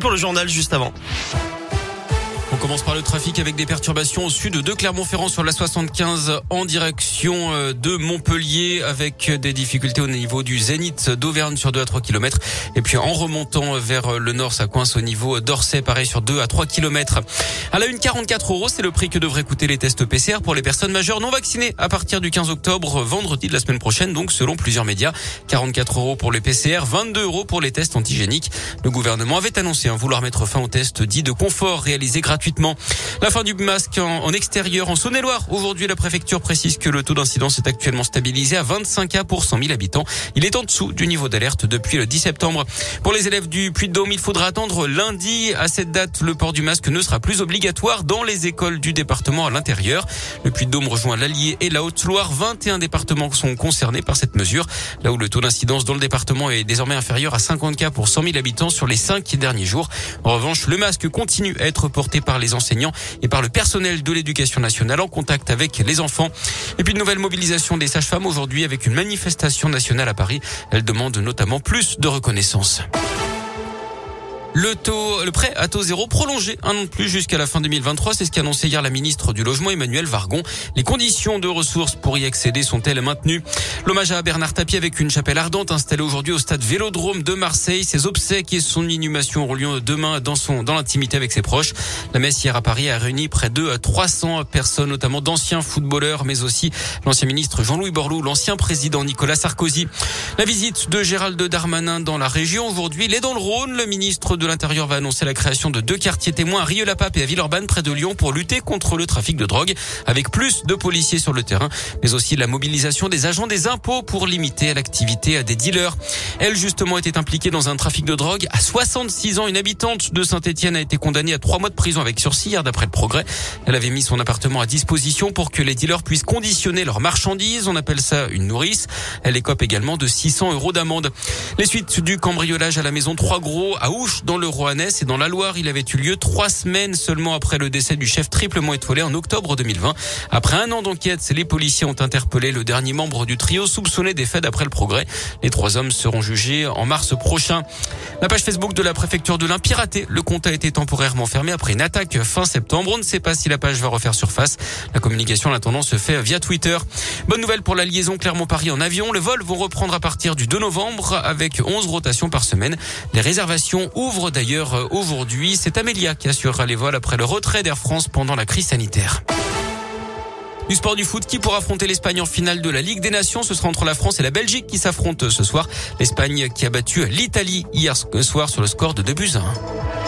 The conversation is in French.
Pour le journal juste avant. Commence par le trafic avec des perturbations au sud de Clermont-Ferrand sur la 75 en direction euh, de Montpellier avec des difficultés au niveau du Zénith d'Auvergne sur 2 à 3 km. Et puis en remontant vers le nord, ça coince au niveau d'Orsay, pareil sur 2 à 3 km. À la une, 44 euros, c'est le prix que devraient coûter les tests PCR pour les personnes majeures non vaccinées à partir du 15 octobre, vendredi de la semaine prochaine, donc selon plusieurs médias. 44 euros pour les PCR, 22 euros pour les tests antigéniques. Le gouvernement avait annoncé hein, vouloir mettre fin aux tests dits de confort réalisés gratuitement la fin du masque en, extérieur en Saône-et-Loire. Aujourd'hui, la préfecture précise que le taux d'incidence est actuellement stabilisé à 25 cas pour 100 000 habitants. Il est en dessous du niveau d'alerte depuis le 10 septembre. Pour les élèves du Puy-de-Dôme, il faudra attendre lundi. À cette date, le port du masque ne sera plus obligatoire dans les écoles du département à l'intérieur. Le Puy-de-Dôme rejoint l'Allier et la Haute-Loire. 21 départements sont concernés par cette mesure. Là où le taux d'incidence dans le département est désormais inférieur à 50 cas pour 100 000 habitants sur les cinq derniers jours. En revanche, le masque continue à être porté par les enseignants et par le personnel de l'éducation nationale en contact avec les enfants. Et puis une nouvelle mobilisation des sages-femmes aujourd'hui avec une manifestation nationale à Paris. Elle demande notamment plus de reconnaissance. Le taux, le prêt à taux zéro prolongé un an de plus jusqu'à la fin 2023. C'est ce qu'a annoncé hier la ministre du Logement, Emmanuel Vargon. Les conditions de ressources pour y accéder sont-elles maintenues? L'hommage à Bernard Tapie avec une chapelle ardente installée aujourd'hui au stade Vélodrome de Marseille. Ses obsèques et son inhumation auront lieu demain dans son, dans l'intimité avec ses proches. La messe hier à Paris a réuni près de 300 personnes, notamment d'anciens footballeurs, mais aussi l'ancien ministre Jean-Louis Borloo, l'ancien président Nicolas Sarkozy. La visite de Gérald Darmanin dans la région aujourd'hui. Il dans le Rhône. Le ministre de de l'Intérieur va annoncer la création de deux quartiers témoins à Rieux-la-Pape et à Villeurbanne près de Lyon pour lutter contre le trafic de drogue avec plus de policiers sur le terrain, mais aussi la mobilisation des agents des impôts pour limiter l'activité des dealers. Elle, justement, était impliquée dans un trafic de drogue. À 66 ans, une habitante de Saint-Etienne a été condamnée à trois mois de prison avec sursis hier d'après le progrès. Elle avait mis son appartement à disposition pour que les dealers puissent conditionner leurs marchandises. On appelle ça une nourrice. Elle écope également de 600 euros d'amende. Les suites du cambriolage à la maison Trois Gros à Ouche dans le Roannais et dans la Loire. Il avait eu lieu trois semaines seulement après le décès du chef triplement étoilé en octobre 2020. Après un an d'enquête, les policiers ont interpellé le dernier membre du trio soupçonné des faits d'après le progrès. Les trois hommes seront jugés en mars prochain. La page Facebook de la préfecture de l'Ain piraté. Le compte a été temporairement fermé après une attaque fin septembre. On ne sait pas si la page va refaire surface. La communication, la se fait via Twitter. Bonne nouvelle pour la liaison Clermont-Paris en avion. Les vols vont reprendre à partir du 2 novembre avec 11 rotations par semaine. Les réservations ouvrent d'ailleurs euh, aujourd'hui. C'est Amélia qui assurera les vols après le retrait d'Air France pendant la crise sanitaire. Du sport du foot qui pourra affronter l'Espagne en finale de la Ligue des Nations? Ce sera entre la France et la Belgique qui s'affrontent ce soir. L'Espagne qui a battu l'Italie hier soir sur le score de 2 buts 1.